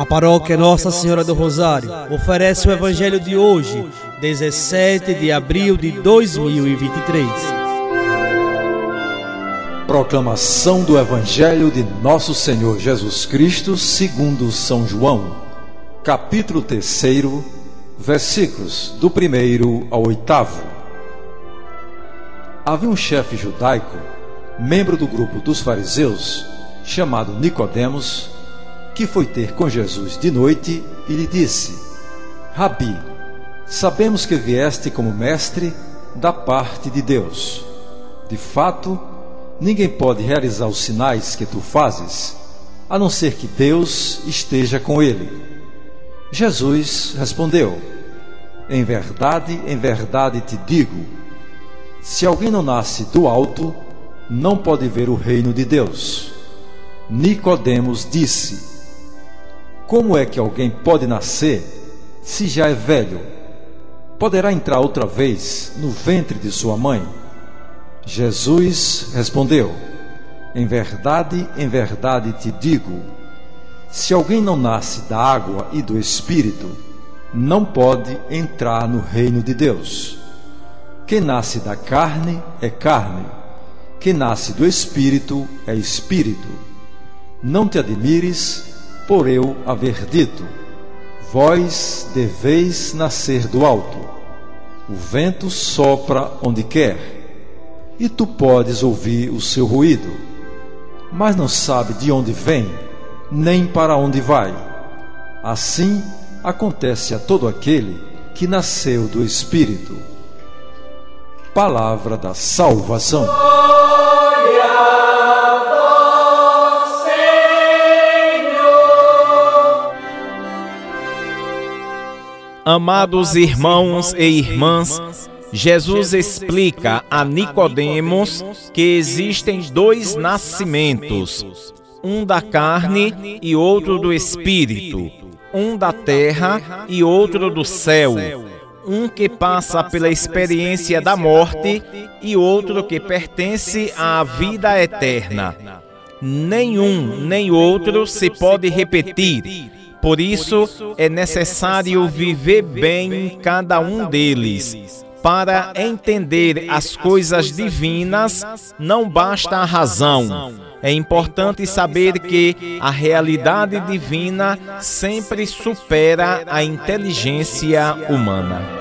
A paróquia Nossa Senhora do Rosário oferece o Evangelho de hoje, 17 de abril de 2023. Proclamação do Evangelho de Nosso Senhor Jesus Cristo, segundo São João, capítulo 3, versículos do 1 ao 8. Havia um chefe judaico, membro do grupo dos fariseus, chamado Nicodemos, que foi ter com Jesus de noite e lhe disse: Rabi, sabemos que vieste como mestre da parte de Deus. De fato, ninguém pode realizar os sinais que tu fazes, a não ser que Deus esteja com ele. Jesus respondeu: Em verdade, em verdade te digo, se alguém não nasce do alto, não pode ver o reino de Deus. Nicodemos disse: como é que alguém pode nascer se já é velho? Poderá entrar outra vez no ventre de sua mãe? Jesus respondeu: Em verdade, em verdade te digo: se alguém não nasce da água e do espírito, não pode entrar no reino de Deus. Quem nasce da carne é carne, quem nasce do espírito é espírito. Não te admires por eu haver dito: Vós deveis nascer do alto. O vento sopra onde quer, e tu podes ouvir o seu ruído, mas não sabe de onde vem, nem para onde vai. Assim acontece a todo aquele que nasceu do Espírito. Palavra da salvação. Amados irmãos e irmãs, Jesus explica a Nicodemos que existem dois nascimentos, um da carne e outro do espírito, um da terra e outro do céu, um que passa pela experiência da morte e outro que pertence à vida eterna. Nenhum nem outro se pode repetir por isso, é necessário viver bem cada um deles. Para entender as coisas divinas, não basta a razão. É importante saber que a realidade divina sempre supera a inteligência humana.